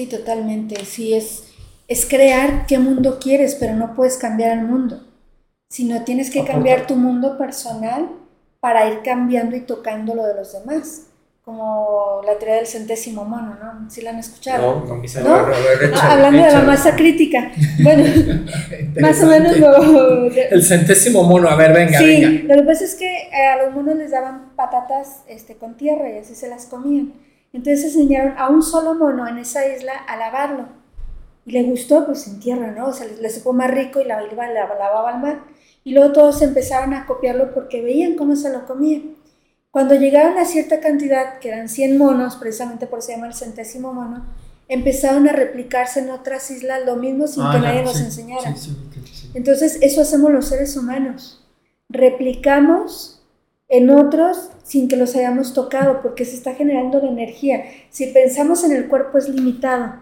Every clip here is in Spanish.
Sí, totalmente. Sí, es, es crear qué mundo quieres, pero no puedes cambiar el mundo. Sino tienes que cambiar tu mundo personal para ir cambiando y tocando lo de los demás como la teoría del centésimo mono, ¿no? ¿Sí la han escuchado? No, no, ¿No? Ah, hablando de la masa crítica. Bueno, más o menos lo... El centésimo mono, a ver, venga, sí, lo que pasa es que eh, a los monos les daban patatas este, con tierra y así se las comían. Entonces enseñaron a un solo mono en esa isla a lavarlo. Y le gustó, pues en tierra, ¿no? O sea, le, supo más rico y la, la, la lavaba al mar. Y luego todos empezaron a copiarlo porque veían cómo se lo comía. Cuando llegaron a cierta cantidad, que eran 100 monos, precisamente por eso se llama el centésimo mono, empezaron a replicarse en otras islas lo mismo sin que ah, nadie nos enseñara. Entonces, eso hacemos los seres humanos. Replicamos en otros sin que los hayamos tocado, porque se está generando la energía. Si pensamos en el cuerpo es limitado.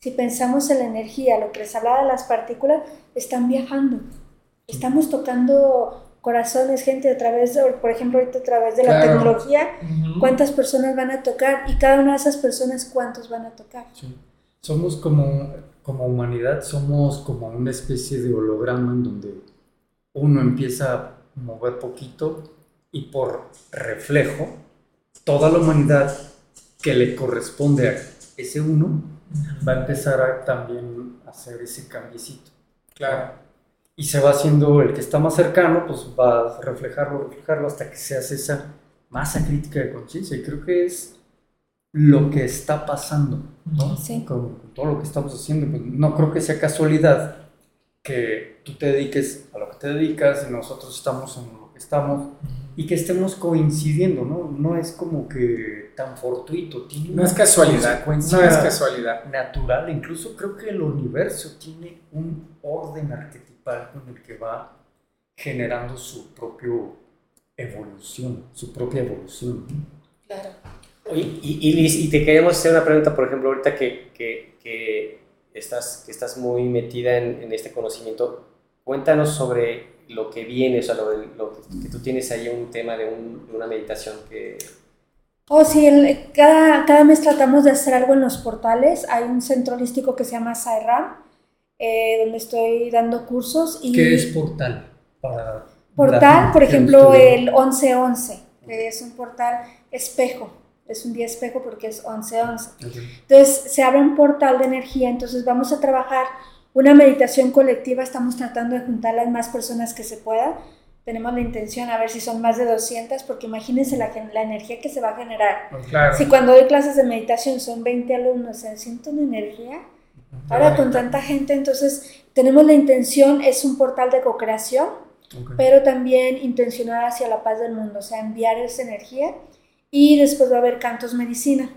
Si pensamos en la energía, lo que les hablaba de las partículas, están viajando. Estamos tocando corazones, gente, a través, de, por ejemplo, ahorita a través de la tecnología, cuántas personas van a tocar y cada una de esas personas cuántos van a tocar. Somos como, como humanidad, somos como una especie de holograma en donde uno empieza a mover poquito y por reflejo, toda la humanidad que le corresponde a ese uno va a empezar a también hacer ese cambiecito. Claro y se va haciendo el que está más cercano, pues va a reflejarlo, reflejarlo hasta que se hace esa masa crítica de conciencia. Y creo que es lo que está pasando, ¿no? Sí. Con, todo lo que estamos haciendo. Pues, no creo que sea casualidad que tú te dediques a lo que te dedicas y nosotros estamos en lo que estamos y que estemos coincidiendo, ¿no? No es como que tan fortuito, tiene no es casualidad, no es casualidad natural, incluso creo que el universo tiene un orden arquetípico con el que va generando su propia evolución, su propia evolución. Claro. y, y, te queremos hacer una pregunta, por ejemplo, ahorita que, que, que estás, que estás muy metida en, en, este conocimiento, cuéntanos sobre lo que viene, o sea, lo, lo que tú tienes ahí un tema de, un, de una meditación que... Oh, sí, el, cada, cada mes tratamos de hacer algo en los portales. Hay un centro holístico que se llama Sairam, eh, donde estoy dando cursos. Y ¿Qué es portal? Para portal, por ejemplo, el 1111, que es un portal espejo. Es un día espejo porque es 1111. Entonces, se abre un portal de energía, entonces vamos a trabajar una meditación colectiva, estamos tratando de juntar las más personas que se pueda. Tenemos la intención a ver si son más de 200, porque imagínense la, la energía que se va a generar. Claro. Si cuando doy clases de meditación son 20 alumnos, se siente una energía Ahora con tanta gente, entonces tenemos la intención, es un portal de co-creación, pero también intencionar hacia la paz del mundo, o sea, enviar esa energía y después va a haber cantos medicina.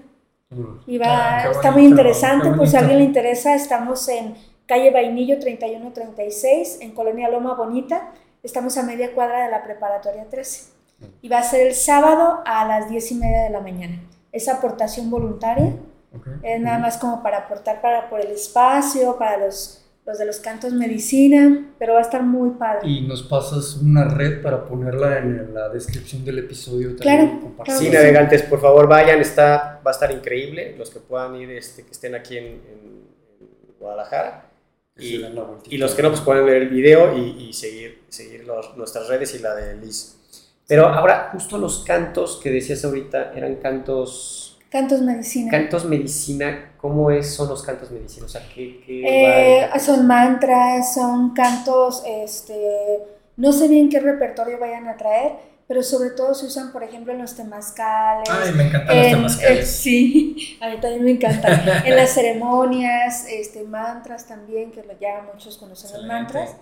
Y va, ah, está muy interesante, pues si a alguien le interesa, estamos en calle Vainillo 3136, en Colonia Loma Bonita, estamos a media cuadra de la preparatoria 13. Y va a ser el sábado a las 10 y media de la mañana. Es aportación voluntaria es nada más como para aportar para, por el espacio, para los, los de los cantos medicina, pero va a estar muy padre. Y nos pasas una red para ponerla en la descripción del episodio. También claro, sí, navegantes, por favor vayan, está, va a estar increíble. Los que puedan ir, este, que estén aquí en, Guadalajara. Y, y, los que no, pues pueden ver el video y, y seguir, seguir nuestras redes y la de Liz. Pero ahora, justo los cantos que decías ahorita eran cantos Cantos medicina. Cantos medicina, ¿cómo es, son los cantos medicina? O sea, ¿qué, eh, son mantras, son cantos, este, no sé bien qué repertorio vayan a traer, pero sobre todo se usan, por ejemplo, en los temazcales. Ay, me encantan los temazcales. Eh, sí, a mí también me encantan. en las ceremonias, este, mantras también, que lo llaman muchos conocen los mantras.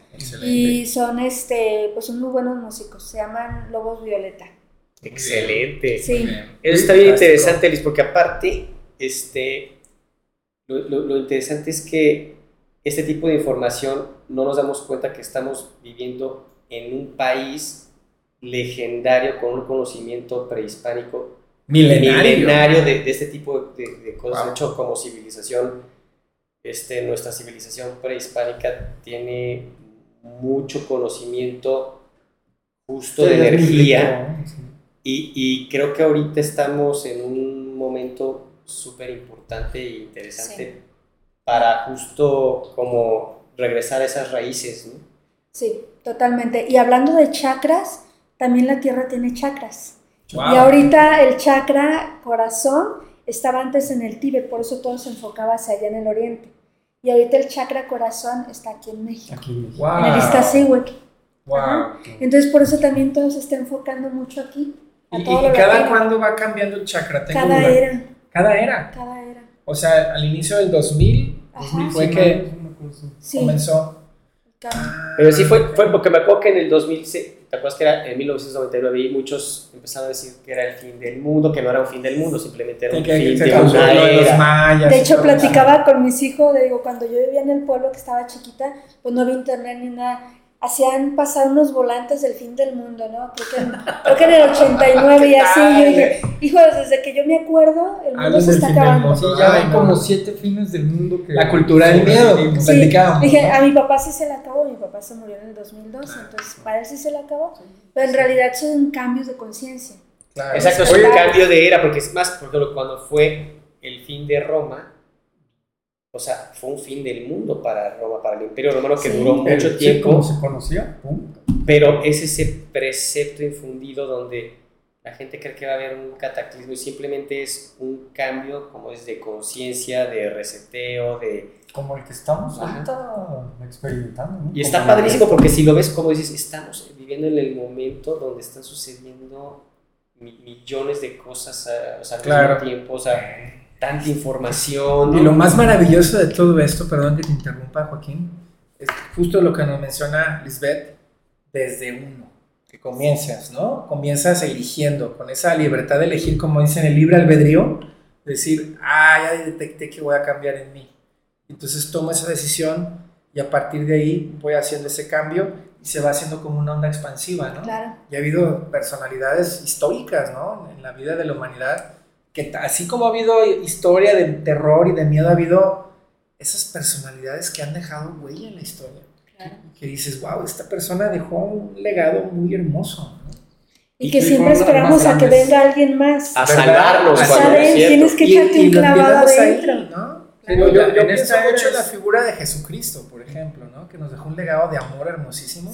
Y son, este, pues son muy buenos músicos, se llaman Lobos Violeta. Excelente. Sí. Eso está bien interesante, Liz, porque aparte, este, lo, interesante es que este tipo de información no nos damos cuenta que estamos viviendo en un país legendario con un conocimiento prehispánico milenario, de, este tipo de, cosas, hecho como civilización. Este, nuestra civilización prehispánica tiene mucho conocimiento justo de energía. Y, y, creo que ahorita estamos en un momento súper importante e interesante para justo como regresar a esas raíces, ¿no? Sí, totalmente. Y hablando de chakras, también la Tierra tiene chakras. Y ahorita el chakra corazón estaba antes en el Tíbet, por eso todo se enfocaba hacia allá en el oriente. Y ahorita el chakra corazón está aquí en México. Aquí en México. En el Iztaccíhuatl. Wow. Entonces por eso también todo se está enfocando mucho aquí. ¿Y, cada cuándo va cambiando el chakra? cada era. Cada era. Cada era. O sea, al inicio del 2000 fue que comenzó. Pero sí fue, fue porque me acuerdo que en el 2006, ¿te acuerdas que era en 1999 y muchos empezaron a decir que era el fin del mundo, que no era un fin del mundo, simplemente era un fin de una era. De hecho, platicaba con mis hijos, digo, cuando yo vivía en el pueblo que estaba chiquita, pues no había internet ni nada hacían pasar unos volantes del fin del mundo, ¿no? Creo que, en, el 89 y así. Yo dije, hijo, desde que yo me acuerdo, el mundo se está acabando. Sí, ya hay como siete fines del mundo que. La cultura del miedo, sí, Dije, a mi papá sí se le acabó, mi papá se murió en el 2002, entonces para él sí se le acabó. Pero en realidad son cambios de conciencia. Exacto, es un cambio de era, porque es más, por ejemplo, cuando fue el fin de Roma o sea, fue un fin del mundo para Roma, para el Imperio Romano que duró mucho tiempo. se conocía. Pero es ese precepto infundido donde la gente cree que va a haber un cataclismo y simplemente es un cambio como es de conciencia, de reseteo, de... Como el que estamos experimentando. Y está padrísimo porque si lo ves como dices, estamos viviendo en el momento donde están sucediendo millones de cosas o sea, al mismo tiempo. O sea, tanta información. Y lo más maravilloso de todo esto, perdón que te interrumpa, Joaquín, es justo lo que nos menciona Lisbeth, desde uno, que comienzas, ¿no? Comienzas eligiendo, con esa libertad de elegir, como dice en el libre albedrío, decir, ah, ya detecté que voy a cambiar en mí. Entonces tomo esa decisión y a partir de ahí voy haciendo ese cambio y se va haciendo como una onda expansiva, ¿no? Claro. Y ha habido personalidades históricas, ¿no? En la vida de la humanidad que así como ha habido historia de terror y de miedo, ha habido esas personalidades que han dejado huella en la historia. Que dices, wow, esta persona dejó un legado muy hermoso. Y, que siempre esperamos a que venga alguien más. A salvarnos. Tienes que echarte un clavado adentro. ¿no? yo, yo, pienso mucho en la figura de Jesucristo, por ejemplo, ¿no? que nos dejó un legado de amor hermosísimo.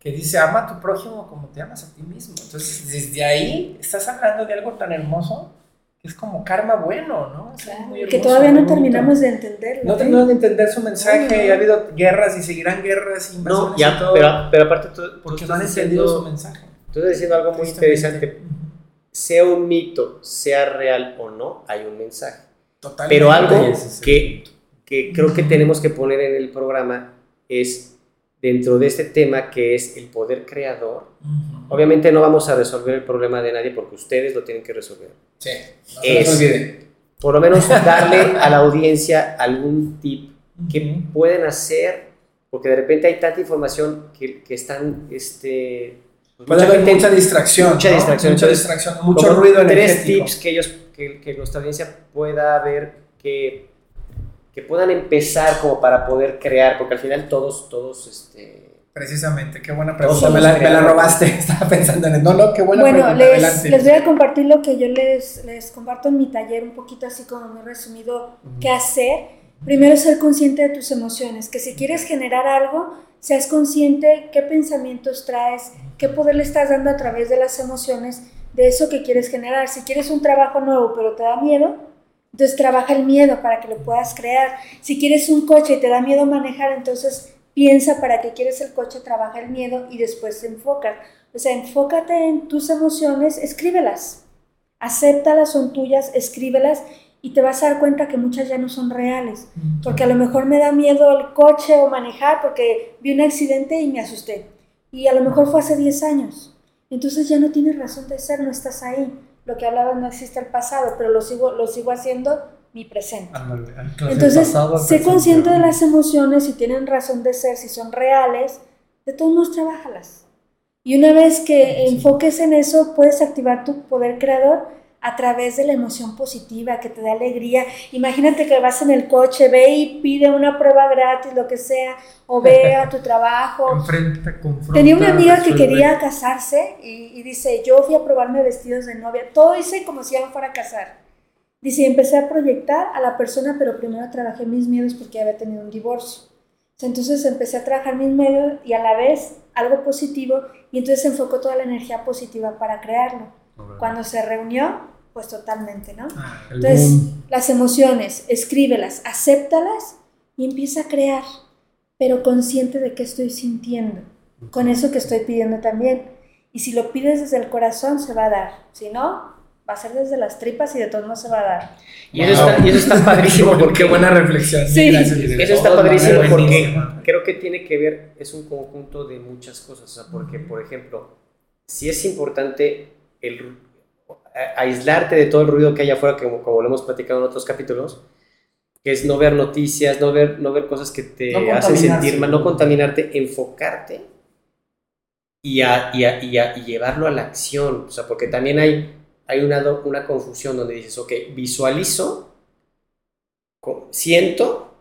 Que dice, ama a tu prójimo como te amas a ti mismo. Entonces, desde ahí estás hablando de algo tan hermoso es como karma bueno, ¿no? que todavía no terminamos de entenderlo. No terminamos de entender su mensaje, ha habido guerras y seguirán guerras, invasiones no, ya, Pero, pero aparte tú, porque no han entendido su mensaje. Tú estás diciendo algo muy interesante. Sea un mito, sea real o no, hay un mensaje. Totalmente. Pero algo que, que creo que tenemos que poner en el programa es dentro de este tema que es el poder creador. Obviamente no vamos a resolver el problema de nadie porque ustedes lo tienen que resolver. Sí, no se olviden. Por lo menos darle a la audiencia algún tip que pueden hacer, porque de repente hay tanta información que, que están... Este, Puede haber mucha distracción. Mucha distracción. Mucha distracción, mucho ruido Tres tips que ellos, que, que nuestra audiencia pueda ver que que puedan empezar como para poder crear, porque al final todos, todos, este... Precisamente, qué buena pregunta, me la, me la, robaste, estaba pensando en el, no, no, qué buena bueno, pregunta. Bueno, les, les, voy a compartir lo que yo les, les comparto en mi taller, un poquito así como muy resumido, qué hacer. Primero, ser consciente de tus emociones, que si quieres generar algo, seas consciente qué pensamientos traes, qué poder le estás dando a través de las emociones de eso que quieres generar. Si quieres un trabajo nuevo pero te da miedo, entonces trabaja el miedo para que lo puedas crear. Si quieres un coche y te da miedo manejar, entonces piensa para qué quieres el coche, trabaja el miedo y después te enfocas. O sea, enfócate en tus emociones, escríbelas. Acéptalas, son tuyas, escríbelas y te vas a dar cuenta que muchas ya no son reales. Porque a lo mejor me da miedo el coche o manejar porque vi un accidente y me asusté. Y a lo mejor fue hace 10 años. Entonces ya no tienes razón de ser, no estás ahí lo que hablaba no existe el pasado, pero lo sigo, lo sigo haciendo mi presente. Entonces, sé consciente de las emociones, si tienen razón de ser, si son reales, de todos modos, trabajalas. Y una vez que enfoques en eso, puedes activar tu poder creador a través de la emoción positiva que te da alegría. Imagínate que vas en el coche, ve y pide una prueba gratis, lo que sea, o ve a tu trabajo. Tenía una amiga que quería casarse y, dice, yo fui a probarme vestidos de novia, todo hice como si ya fuera a casar. Dice, empecé a proyectar a la persona, pero primero trabajé mis miedos porque había tenido un divorcio. Entonces empecé a trabajar mis miedos y a la vez algo positivo y entonces enfocó toda la energía positiva para crearlo. Cuando se reunió, pues totalmente, ¿no? Ah, entonces, las emociones, escríbelas, acéptalas y empieza a crear, pero consciente de qué estoy sintiendo, con eso que estoy pidiendo también. Y si lo pides desde el corazón, se va a dar. Si no, va a ser desde las tripas y de todos no se va a dar. Y eso, está, y eso está padrísimo porque... Qué buena reflexión. Sí. Eso está padrísimo porque creo que tiene que ver, es un conjunto de muchas cosas. O sea, porque, por ejemplo, si es importante el, aislarte de todo el ruido que hay afuera, como, como lo hemos platicado en otros capítulos, que es no ver noticias, no ver, no ver cosas que te hacen sentir mal, no contaminarte, enfocarte y, a, y, a, y, a, y llevarlo a la acción. O sea, porque también hay hay una, una confusión donde dices, ok, visualizo, siento,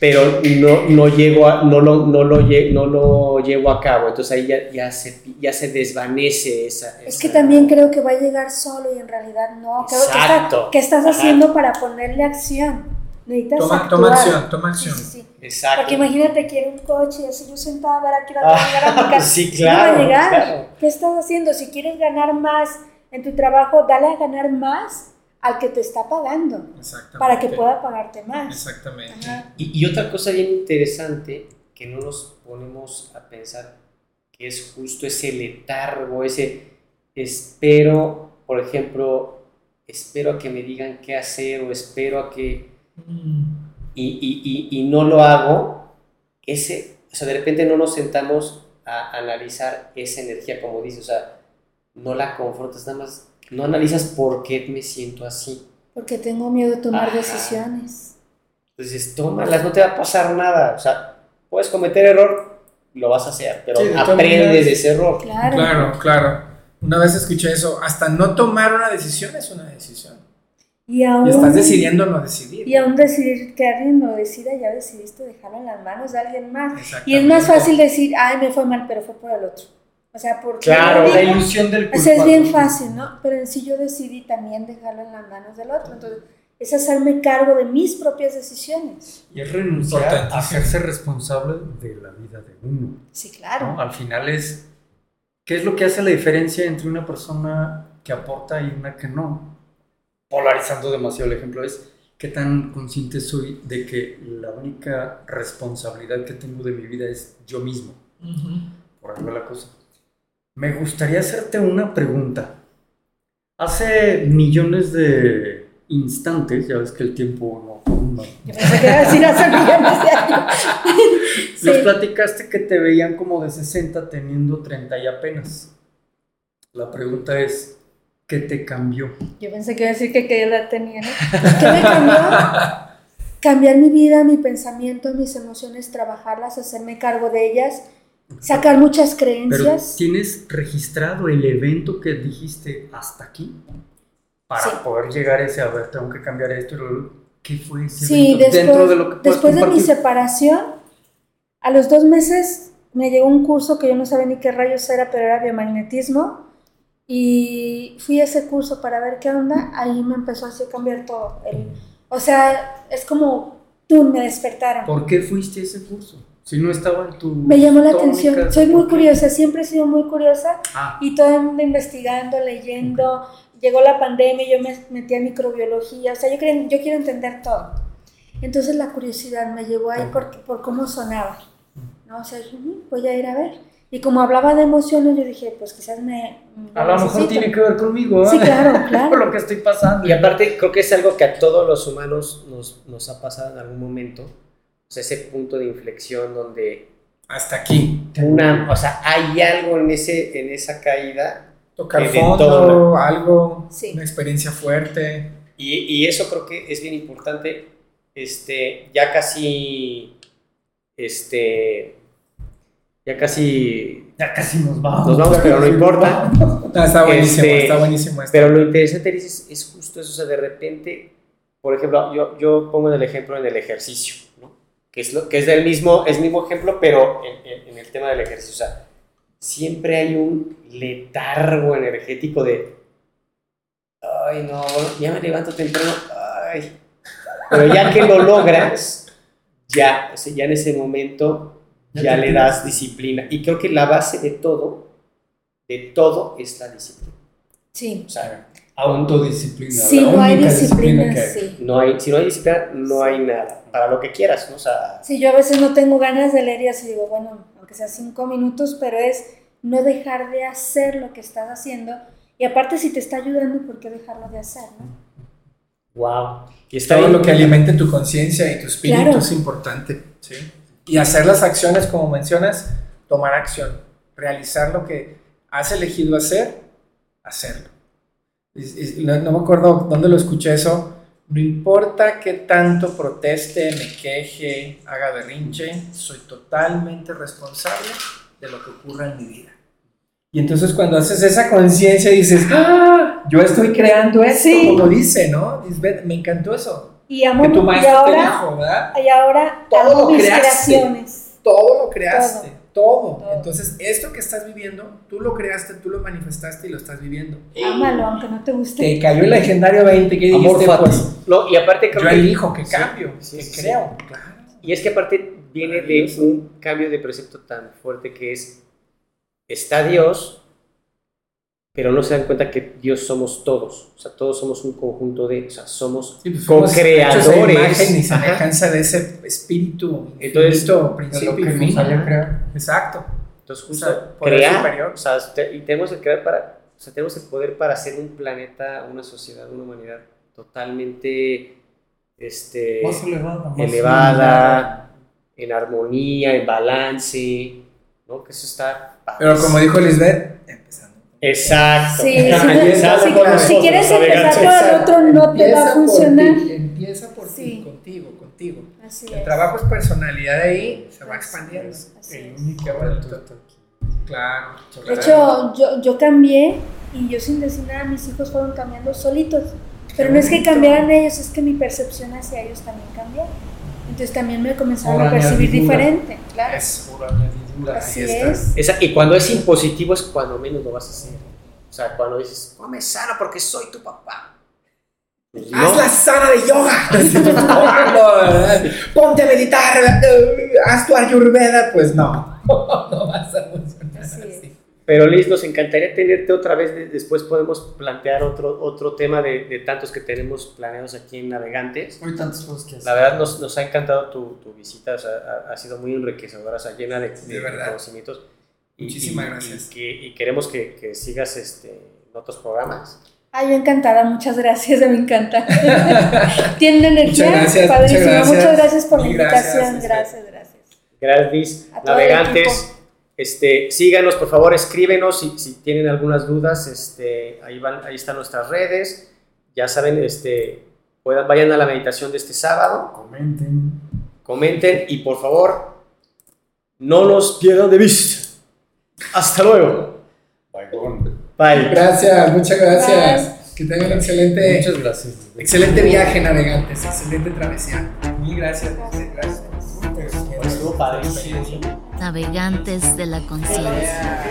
pero no, no, llego a, no, lo, no, lo, no lo llevo a cabo. Entonces ahí ya, ya, se, ya se desvanece esa, Es que también creo que va a llegar solo y en realidad no. Exacto. ¿Qué, estás haciendo para ponerle acción? Necesitas toma, toma acción, toma acción. Sí, sí, Exacto. Porque imagínate, quiere un coche y así yo sentada a ver aquí la a mi casa. sí, claro, va a llegar. ¿Qué estás haciendo? Si quieres ganar más en tu trabajo, dale a ganar más al que te está pagando para que pueda pagarte más. Exactamente. Y, otra cosa bien interesante que no nos ponemos a pensar que es justo ese letargo, ese espero, por ejemplo, espero a que me digan qué hacer o espero a que... Mm. Y, y, y, no lo hago, ese, o sea, de repente no nos sentamos a analizar esa energía, como dice, o sea, no la confrontas, nada más no analizas por qué me siento así. Porque tengo miedo de tomar decisiones. Entonces, tómalas, no te va a pasar nada. O sea, puedes cometer error, lo vas a hacer, pero aprendes de ese error. Claro. claro, claro. Una vez escuché eso, hasta no tomar una decisión es una decisión. Y, aún, estás decidiendo no decidir. Y aún decidir que alguien no decida, ya decidiste dejarlo en las manos de alguien más. Y es más fácil decir, ay, me fue mal, pero fue por el otro. O sea, porque... Claro, la ilusión del culpable. O sea, es bien fácil, ¿no? Pero en sí yo decidí también dejarlo en las manos del otro. Entonces, es hacerme cargo de mis propias decisiones. Y es renunciar a hacerse responsable de la vida de uno. Sí, claro. Al final es, ¿qué es lo que hace la diferencia entre una persona que aporta y una que no? Polarizando demasiado el ejemplo es, ¿qué tan consciente soy de que la única responsabilidad que tengo de mi vida es yo mismo? Por ejemplo, la cosa. Me gustaría hacerte una pregunta. Hace millones de instantes, ya ves que el tiempo no... Yo pensé que decir hace millones de años. Les platicaste que te veían como de 60 teniendo 30 y apenas. La pregunta es, ¿qué te cambió? Yo pensé que iba a decir que qué edad tenía, ¿no? ¿Qué me cambió? Cambiar mi vida, mi pensamiento, mis emociones, trabajarlas, hacerme cargo de ellas sacar muchas creencias. ¿Tienes registrado el evento que dijiste hasta aquí? Para poder llegar a ese, a ver, tengo que cambiar esto. ¿Qué fue ese sí, evento? Después, Dentro de, lo que después de mi separación, a los dos meses me llegó un curso que yo no sabía ni qué rayos era, pero era biomagnetismo. Y fui a ese curso para ver qué onda. Ahí me empezó así a cambiar todo. o sea, es como tú me despertaron. ¿Por qué fuiste a ese curso? Si no estaba en tu... Me llamó la atención, soy muy curiosa, siempre he sido muy curiosa ah. y todo el mundo investigando, leyendo, llegó la pandemia, yo me metí a microbiología, o sea, yo, quiero, yo quiero entender todo. Entonces la curiosidad me llevó ahí por, por cómo sonaba, ¿no? O sea, mm, voy a ir a ver. Y como hablaba de emociones, yo dije, pues quizás me... a lo mejor tiene que ver conmigo, ¿eh? Sí, claro, claro. por lo que estoy pasando. Y aparte, creo que es algo que a todos los humanos nos, nos ha pasado en algún momento o sea, ese punto de inflexión donde... Hasta aquí. Una, o sea, hay algo en, ese, en esa caída. Tocar fondo, algo, una experiencia fuerte. Y, y, eso creo que es bien importante. Este, ya casi, este, ya casi... Ya casi nos vamos. Nos vamos, pero no importa. está buenísimo, este, está buenísimo. Pero lo interesante es, es justo eso, o sea, de repente, por ejemplo, yo, yo pongo el ejemplo en el ejercicio que es, lo, que es del mismo, es mismo ejemplo, pero en, en, el tema del ejercicio. O sea, siempre hay un letargo energético de, ay, no, ya me levanto temprano, ay. Pero ya que lo logras, ya, o sea, ya en ese momento, ya, le das disciplina. Y creo que la base de todo, de todo, es la disciplina. Sí. O sea, autodisciplina. Sí, no hay disciplina, sí. No hay, si no hay disciplina, no hay nada. Para lo que quieras, ¿no? O sea, sí, yo a veces no tengo ganas de leer y así digo, bueno, aunque sea cinco minutos, pero es no dejar de hacer lo que estás haciendo. Y aparte, si te está ayudando, ¿por qué dejarlo de hacer? ¿no? Wow. Y está Todo lo que alimente tu conciencia y tu espíritu es importante. ¿sí? Y hacer las acciones, como mencionas, tomar acción, realizar lo que has elegido hacer, hacerlo. no, me acuerdo dónde lo escuché eso. No importa qué tanto proteste, me queje, haga berrinche, soy totalmente responsable de lo que ocurra en mi vida. Y entonces cuando haces esa conciencia dices, ¡Ah! yo estoy creando esto, como dice, ¿no? me encantó eso. Y, amo, que tu maestro y ahora, te dijo, ¿verdad? Y ahora todo lo mis creaste, creaciones. Todo lo creaste, todo. Entonces, esto que estás viviendo, tú lo creaste, tú lo manifestaste y lo estás viviendo. Ámalo, aunque no te guste. Te cayó el legendario 20 que dijiste, pues, y aparte yo elijo que cambio, que creo. Y es que aparte viene de un cambio de precepto tan fuerte que es está Dios, pero no se dan cuenta que Dios somos todos. O sea, todos somos un conjunto de, o sea, somos sí, pues co-creadores. imagen y semejanza de ese espíritu, Entonces, principio y Exacto. Entonces, justo crear, superior. O sea, y tenemos el crear para, o sea, tenemos el poder para hacer un planeta, una sociedad, una humanidad totalmente este, elevada, elevada en armonía, en balance, ¿no? Que eso está pero como dijo Lisbeth, empezando. Exacto. Sí, si, quieres empezar por el otro, no te va a funcionar. empieza por ti, contigo, contigo. Así el trabajo es personalidad de ahí, se va expandiendo. el único Claro. De hecho, yo, yo cambié y yo sin decir nada, mis hijos fueron cambiando solitos. Pero no es que cambiaran ellos, es que mi percepción hacia ellos también cambió. Entonces también me comenzaron a percibir diferente. Claro. Es pura Así es. y cuando es impositivo es cuando menos lo vas a hacer. O sea, cuando dices, come sano porque soy tu papá. Pues haz la sana de yoga. Ponte a meditar. Haz tu ayurveda. Pues no. no vas a. Pero Liz, nos encantaría tenerte otra vez. Después podemos plantear otro, otro tema de, de tantos que tenemos planeados aquí en Navegantes. Muy tantos cosas que La verdad nos, nos ha encantado tu, tu visita, o sea, ha, sido muy enriquecedora, o sea, llena de, de, conocimientos. Muchísimas gracias. Y, que, y queremos que, que, sigas este, en otros programas. Ay, yo encantada, muchas gracias, me encanta. Tiene energía, muchas gracias, padrísimo. Muchas gracias, muchas gracias por la invitación, gracias, gracias. Gracias, Navegantes. Este, síganos, por favor, escríbenos si, si tienen algunas dudas. Este, ahí, van, ahí están nuestras redes. Ya saben, este, puedan, vayan a la meditación de este sábado. Comenten. Comenten y por favor, no nos pierdan de vista. Hasta luego. Bye. Gracias, muchas gracias. Que tengan excelente, muchas gracias. excelente viaje, navegantes. Excelente travesía. Mil gracias. Gracias. Estuvo padrísimo. Navegantes de la conciencia.